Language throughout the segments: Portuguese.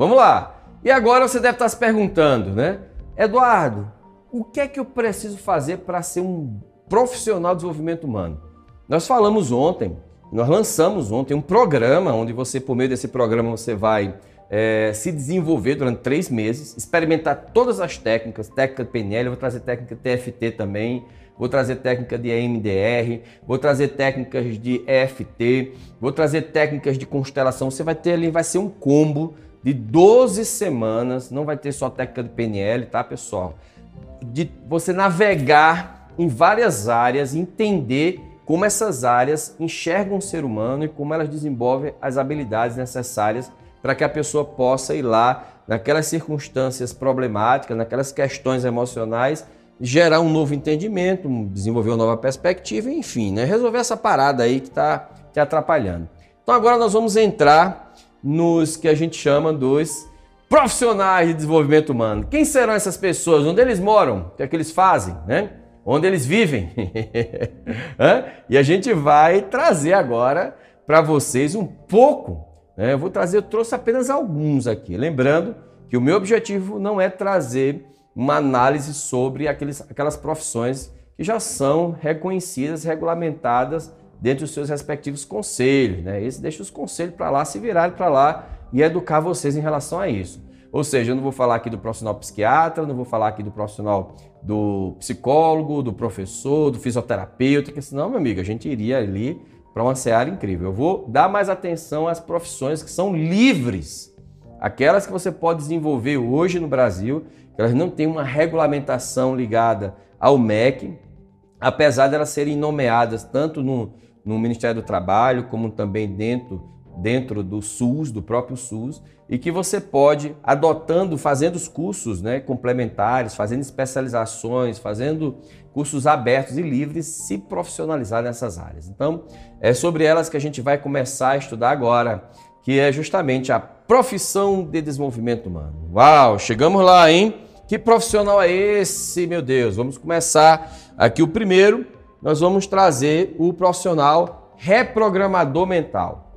Vamos lá. E agora você deve estar se perguntando, né? Eduardo, o que é que eu preciso fazer para ser um profissional de desenvolvimento humano? Nós falamos ontem, nós lançamos ontem um programa onde você, por meio desse programa, você vai é, se desenvolver durante três meses, experimentar todas as técnicas, técnica de PNL, vou trazer técnica TFT também, vou trazer técnica de EMDR, vou trazer técnicas de EFT, vou trazer técnicas de constelação. Você vai ter ali, vai ser um combo de 12 semanas, não vai ter só técnica de PNL, tá, pessoal? De você navegar em várias áreas, entender como essas áreas enxergam o ser humano e como elas desenvolvem as habilidades necessárias para que a pessoa possa ir lá naquelas circunstâncias problemáticas, naquelas questões emocionais, gerar um novo entendimento, desenvolver uma nova perspectiva, enfim, né? resolver essa parada aí que está te atrapalhando. Então agora nós vamos entrar nos que a gente chama dos profissionais de desenvolvimento humano. Quem serão essas pessoas? Onde eles moram? O que é que eles fazem? Né? Onde eles vivem? e a gente vai trazer agora para vocês um pouco. Né? Eu vou trazer, eu trouxe apenas alguns aqui. Lembrando que o meu objetivo não é trazer uma análise sobre aqueles, aquelas profissões que já são reconhecidas, regulamentadas dentro dos seus respectivos conselhos. Né? Esse deixa os conselhos para lá, se virarem para lá e educar vocês em relação a isso. Ou seja, eu não vou falar aqui do profissional psiquiatra, não vou falar aqui do profissional do psicólogo, do professor, do fisioterapeuta, que senão, meu amigo, a gente iria ali para uma seara incrível. Eu vou dar mais atenção às profissões que são livres, aquelas que você pode desenvolver hoje no Brasil, que elas não têm uma regulamentação ligada ao MEC, apesar de elas serem nomeadas tanto no, no Ministério do Trabalho, como também dentro, dentro do SUS, do próprio SUS, e que você pode, adotando, fazendo os cursos né, complementares, fazendo especializações, fazendo cursos abertos e livres, se profissionalizar nessas áreas. Então, é sobre elas que a gente vai começar a estudar agora, que é justamente a profissão de desenvolvimento humano. Uau, chegamos lá, hein? Que profissional é esse, meu Deus? Vamos começar aqui o primeiro, nós vamos trazer o profissional reprogramador mental.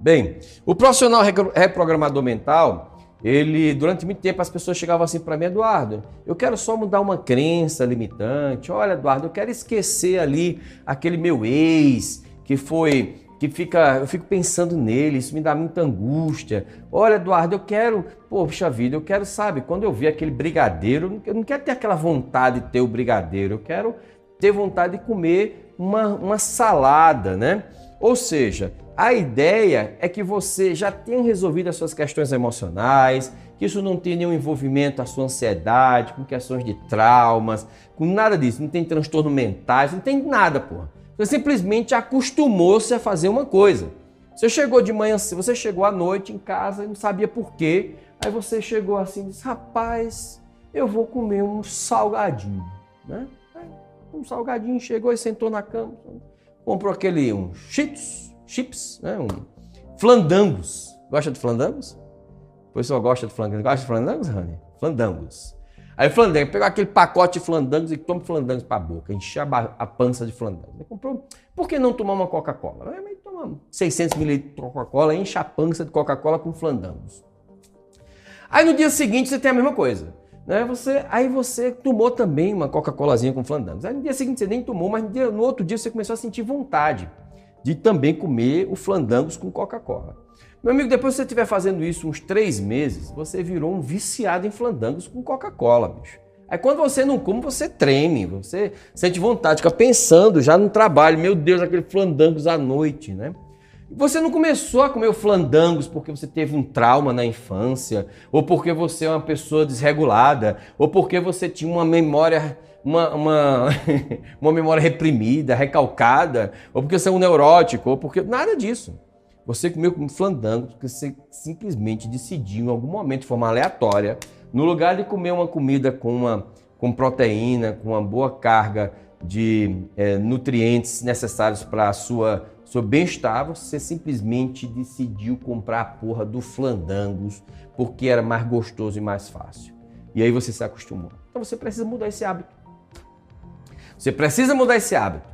Bem, o profissional reprogramador mental, ele durante muito tempo as pessoas chegavam assim para mim, Eduardo, eu quero só mudar uma crença limitante. Olha, Eduardo, eu quero esquecer ali aquele meu ex que foi que fica, eu fico pensando nele, isso me dá muita angústia. Olha, Eduardo, eu quero, poxa vida, eu quero, sabe, quando eu vi aquele brigadeiro, eu não quero ter aquela vontade de ter o brigadeiro, eu quero ter vontade de comer uma, uma salada, né? Ou seja, a ideia é que você já tenha resolvido as suas questões emocionais, que isso não tenha nenhum envolvimento a sua ansiedade, com questões de traumas, com nada disso, não tem transtorno mentais, não tem nada, porra. Você simplesmente acostumou-se a fazer uma coisa. Você chegou de manhã, você chegou à noite em casa e não sabia por quê. Aí você chegou assim e disse, rapaz, eu vou comer um salgadinho, né? um salgadinho, chegou e sentou na cama, comprou aquele um chips, chips, né? um flandangos. Gosta de flandangos? O pessoal gosta de flandangos. Gosta de flandangos, Rani? Flandangos. Aí flandango, pegou aquele pacote de flandangos e toma flandangos para a boca, encheu a, pança de flandangos. Ele comprou, por que não tomar uma Coca-Cola? Aí toma 600 ml de Coca-Cola, enche a pança de Coca-Cola com flandangos. Aí no dia seguinte você tem a mesma coisa. Né? Você, aí você tomou também uma Coca-Colazinha com flandangos. Aí no dia seguinte você nem tomou, mas no, dia, no outro dia você começou a sentir vontade de também comer o flandangos com Coca-Cola. Meu amigo, depois que você estiver fazendo isso uns três meses, você virou um viciado em flandangos com Coca-Cola, bicho. Aí quando você não come, você treme, você sente vontade, fica pensando já no trabalho, meu Deus, aquele flandangos à noite, né? Você não começou a comer flandangos porque você teve um trauma na infância, ou porque você é uma pessoa desregulada, ou porque você tinha uma memória uma, uma, uma memória reprimida, recalcada, ou porque você é um neurótico, ou porque nada disso. Você comeu com flandango porque você simplesmente decidiu em algum momento de forma aleatória, no lugar de comer uma comida com uma com proteína, com uma boa carga de é, nutrientes necessários para a sua seu bem-estar, você simplesmente decidiu comprar a porra do Flandangos porque era mais gostoso e mais fácil. E aí você se acostumou. Então você precisa mudar esse hábito. Você precisa mudar esse hábito.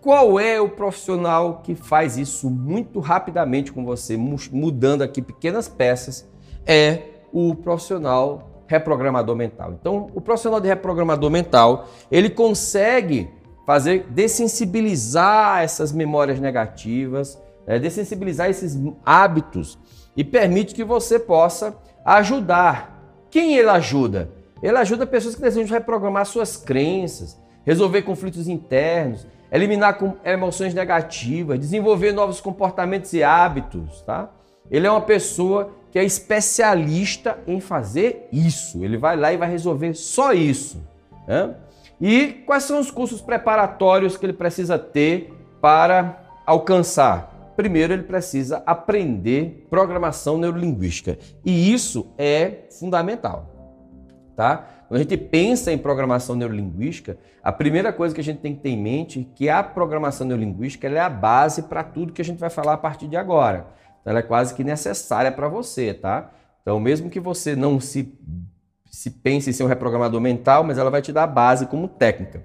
Qual é o profissional que faz isso muito rapidamente com você, mudando aqui pequenas peças? É o profissional reprogramador mental. Então, o profissional de reprogramador mental, ele consegue fazer dessensibilizar essas memórias negativas, é, dessensibilizar esses hábitos e permite que você possa ajudar. Quem ele ajuda? Ele ajuda pessoas que desejam reprogramar suas crenças, resolver conflitos internos, eliminar emoções negativas, desenvolver novos comportamentos e hábitos, tá? Ele é uma pessoa que é especialista em fazer isso. Ele vai lá e vai resolver só isso. Né? E quais são os cursos preparatórios que ele precisa ter para alcançar? Primeiro, ele precisa aprender programação neurolinguística. E isso é fundamental. Tá? Quando a gente pensa em programação neurolinguística, a primeira coisa que a gente tem que ter em mente é que a programação neurolinguística é a base para tudo que a gente vai falar a partir de agora. Então, ela é quase que necessária para você, tá? Então, mesmo que você não se se pensa em ser um reprogramador mental, mas ela vai te dar a base como técnica.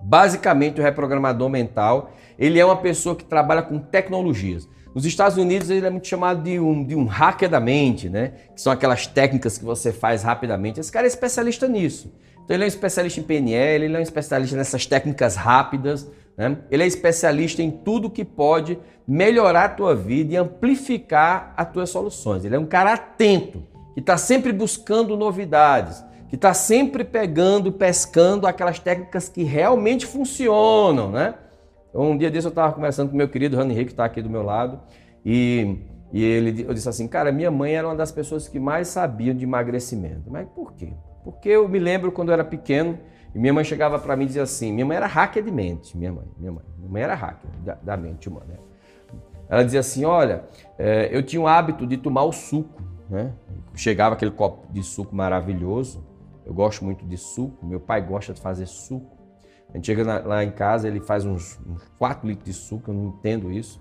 Basicamente, o reprogramador mental, ele é uma pessoa que trabalha com tecnologias. Nos Estados Unidos, ele é muito chamado de um, de um hacker da mente, né? Que são aquelas técnicas que você faz rapidamente. Esse cara é especialista nisso. Então, ele é um especialista em PNL, ele é um especialista nessas técnicas rápidas, né? Ele é especialista em tudo que pode melhorar a tua vida e amplificar as tuas soluções. Ele é um cara atento que está sempre buscando novidades, que está sempre pegando, pescando aquelas técnicas que realmente funcionam, né? Então, um dia desse eu estava conversando com meu querido Rani Henrique, que está aqui do meu lado, e, e ele, eu disse assim, cara, minha mãe era uma das pessoas que mais sabiam de emagrecimento. Mas por quê? Porque eu me lembro quando eu era pequeno, e minha mãe chegava para mim e dizia assim, minha mãe era hacker de mente, minha mãe, minha mãe, minha mãe era hacker da, da mente humana. Ela dizia assim, olha, é, eu tinha o hábito de tomar o suco, né? Chegava aquele copo de suco maravilhoso. Eu gosto muito de suco. Meu pai gosta de fazer suco. A gente chega na, lá em casa, ele faz uns, uns 4 litros de suco, eu não entendo isso.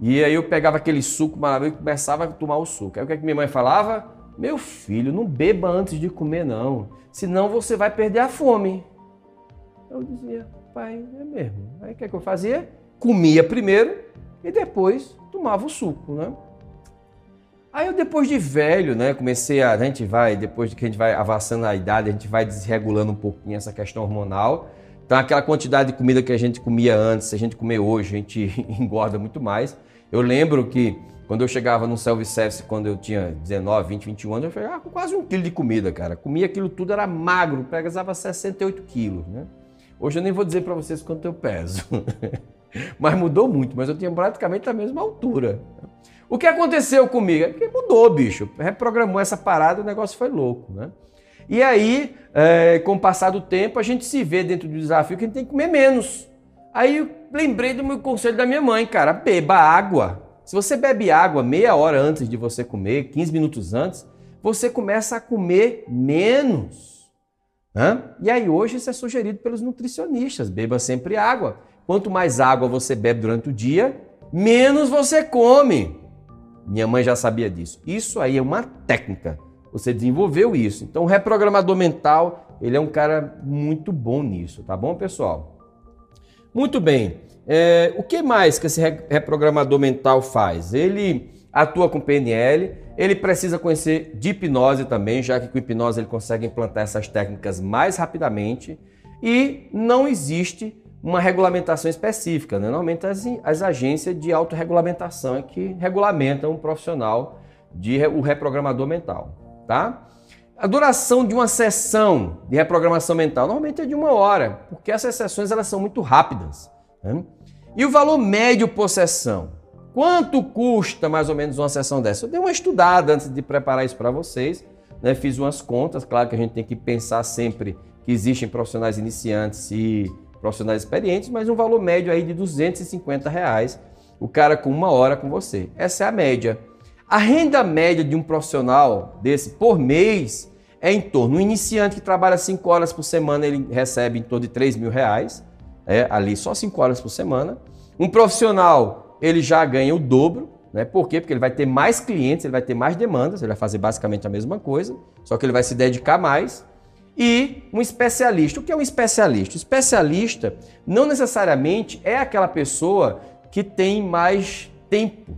E aí eu pegava aquele suco maravilhoso e começava a tomar o suco. Aí o que, é que minha mãe falava? Meu filho, não beba antes de comer, não. Senão você vai perder a fome. Eu dizia, pai, é mesmo. Aí o que, é que eu fazia? Comia primeiro e depois tomava o suco, né? Aí eu depois de velho, né, comecei a, a gente vai, depois de que a gente vai avançando a idade, a gente vai desregulando um pouquinho essa questão hormonal. Então aquela quantidade de comida que a gente comia antes, se a gente comer hoje, a gente engorda muito mais. Eu lembro que quando eu chegava no self-service, quando eu tinha 19, 20, 21 anos, eu chegava com quase um quilo de comida, cara. Comia aquilo tudo, era magro, pesava 68 quilos, né? Hoje eu nem vou dizer para vocês quanto eu peso. mas mudou muito, mas eu tinha praticamente a mesma altura. O que aconteceu comigo? É que mudou, bicho. Reprogramou essa parada, o negócio foi louco, né? E aí, é, com o passar do tempo, a gente se vê dentro do desafio que a gente tem que comer menos. Aí eu lembrei do meu conselho da minha mãe, cara, beba água. Se você bebe água meia hora antes de você comer, 15 minutos antes, você começa a comer menos. Né? E aí hoje isso é sugerido pelos nutricionistas, beba sempre água. Quanto mais água você bebe durante o dia, menos você come. Minha mãe já sabia disso. Isso aí é uma técnica. Você desenvolveu isso. Então, o reprogramador mental, ele é um cara muito bom nisso, tá bom, pessoal? Muito bem. É, o que mais que esse reprogramador mental faz? Ele atua com PNL, ele precisa conhecer de hipnose também, já que com hipnose ele consegue implantar essas técnicas mais rapidamente. E não existe uma regulamentação específica. Né? Normalmente as, as agências de autorregulamentação é que regulamentam um profissional de o reprogramador mental. Tá? A duração de uma sessão de reprogramação mental normalmente é de uma hora, porque essas sessões elas são muito rápidas. Né? E o valor médio por sessão? Quanto custa mais ou menos uma sessão dessa? Eu dei uma estudada antes de preparar isso para vocês, né? fiz umas contas, claro que a gente tem que pensar sempre que existem profissionais iniciantes e profissionais experientes, mas um valor médio aí de 250 reais, o cara com uma hora com você. Essa é a média. A renda média de um profissional desse por mês é em torno, um iniciante que trabalha 5 horas por semana, ele recebe em torno de 3 mil reais, é, ali só 5 horas por semana. Um profissional, ele já ganha o dobro, né? Por quê? Porque ele vai ter mais clientes, ele vai ter mais demandas, ele vai fazer basicamente a mesma coisa, só que ele vai se dedicar mais. E um especialista. O que é um especialista? O especialista não necessariamente é aquela pessoa que tem mais tempo,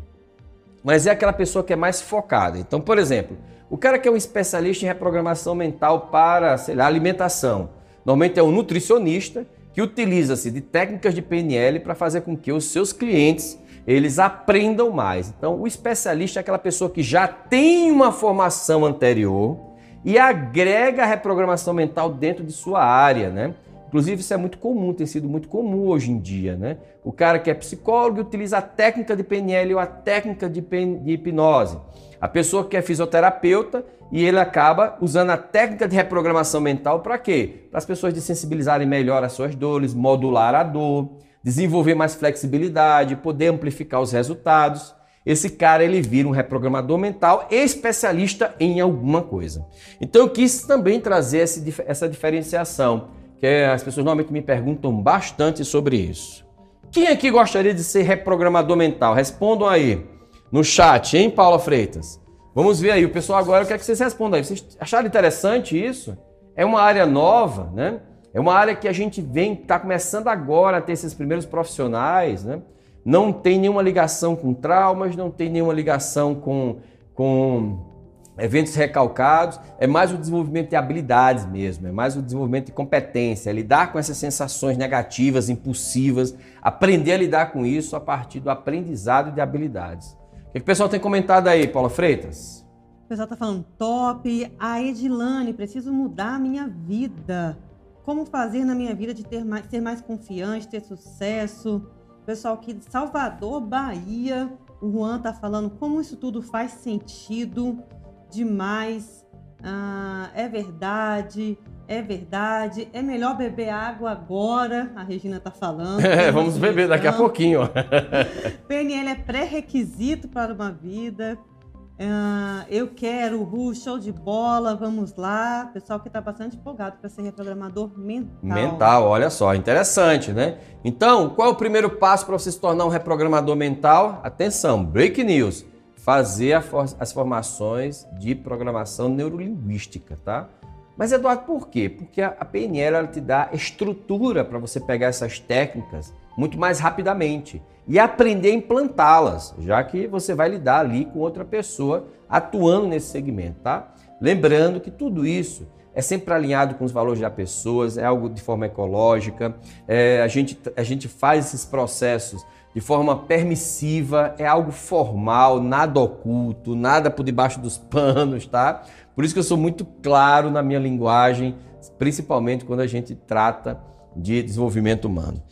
mas é aquela pessoa que é mais focada. Então, por exemplo, o cara que é um especialista em reprogramação mental para, sei lá, alimentação, normalmente é um nutricionista que utiliza-se de técnicas de PNL para fazer com que os seus clientes eles aprendam mais. Então, o especialista é aquela pessoa que já tem uma formação anterior e agrega a reprogramação mental dentro de sua área, né? Inclusive, isso é muito comum, tem sido muito comum hoje em dia, né? O cara que é psicólogo utiliza a técnica de PNL ou a técnica de, de hipnose. A pessoa que é fisioterapeuta e ele acaba usando a técnica de reprogramação mental para quê? Para as pessoas de sensibilizarem melhor as suas dores, modular a dor, desenvolver mais flexibilidade, poder amplificar os resultados. Esse cara ele vira um reprogramador mental especialista em alguma coisa. Então eu quis também trazer essa diferenciação, que as pessoas normalmente me perguntam bastante sobre isso. Quem aqui gostaria de ser reprogramador mental? Respondam aí no chat, hein, Paula Freitas? Vamos ver aí, o pessoal agora quer que vocês respondam aí. Vocês acharam interessante isso? É uma área nova, né? É uma área que a gente vem, está começando agora a ter esses primeiros profissionais, né? Não tem nenhuma ligação com traumas, não tem nenhuma ligação com, com eventos recalcados, é mais o desenvolvimento de habilidades mesmo, é mais o desenvolvimento de competência, é lidar com essas sensações negativas, impulsivas, aprender a lidar com isso a partir do aprendizado de habilidades. O que o pessoal tem comentado aí, Paula Freitas? O pessoal está falando top. A Edilane, preciso mudar a minha vida como fazer na minha vida de ter mais, ser mais confiante, ter sucesso. Pessoal aqui de Salvador, Bahia, o Juan tá falando como isso tudo faz sentido demais. Ah, é verdade, é verdade. É melhor beber água agora, a Regina tá falando. É, vamos beber daqui a pouquinho. PNL é pré-requisito para uma vida. Uh, eu quero, Ru, show de bola, vamos lá. Pessoal que está bastante empolgado para ser reprogramador mental. Mental, olha só, interessante, né? Então, qual é o primeiro passo para você se tornar um reprogramador mental? Atenção, break news. Fazer for as formações de programação neurolinguística, tá? Mas, Eduardo, por quê? Porque a PNL ela te dá estrutura para você pegar essas técnicas muito mais rapidamente e aprender a implantá-las, já que você vai lidar ali com outra pessoa atuando nesse segmento, tá? Lembrando que tudo isso é sempre alinhado com os valores das pessoas, é algo de forma ecológica, é, a, gente, a gente faz esses processos de forma permissiva, é algo formal, nada oculto, nada por debaixo dos panos, tá? Por isso que eu sou muito claro na minha linguagem, principalmente quando a gente trata de desenvolvimento humano.